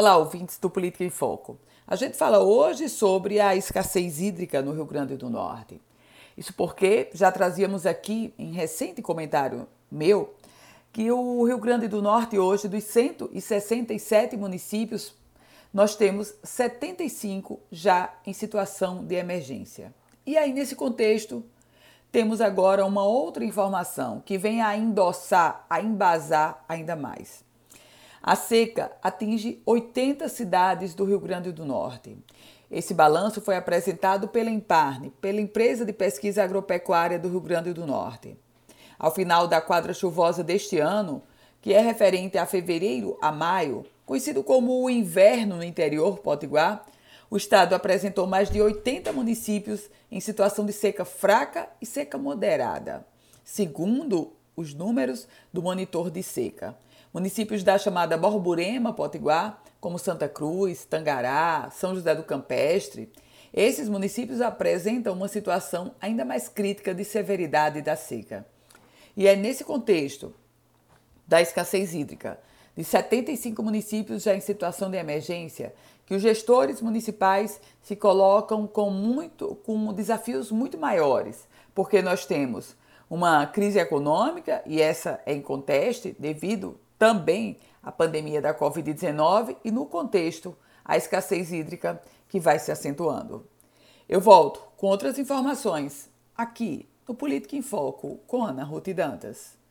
Olá, ouvintes do Política em Foco. A gente fala hoje sobre a escassez hídrica no Rio Grande do Norte. Isso porque já trazíamos aqui, em recente comentário meu, que o Rio Grande do Norte hoje, dos 167 municípios, nós temos 75 já em situação de emergência. E aí, nesse contexto, temos agora uma outra informação que vem a endossar, a embasar ainda mais. A seca atinge 80 cidades do Rio Grande do Norte. Esse balanço foi apresentado pela Emparne, pela Empresa de Pesquisa Agropecuária do Rio Grande do Norte. Ao final da quadra chuvosa deste ano, que é referente a fevereiro a maio, conhecido como o inverno no interior potiguar, o estado apresentou mais de 80 municípios em situação de seca fraca e seca moderada, segundo os números do monitor de seca. Municípios da chamada Borborema, Potiguar, como Santa Cruz, Tangará, São José do Campestre, esses municípios apresentam uma situação ainda mais crítica de severidade da seca. E é nesse contexto da escassez hídrica de 75 municípios já em situação de emergência que os gestores municipais se colocam com muito com desafios muito maiores, porque nós temos uma crise econômica e essa é em conteste devido também a pandemia da Covid-19 e, no contexto, a escassez hídrica que vai se acentuando. Eu volto com outras informações aqui no Política em Foco com Ana Ruth Dantas.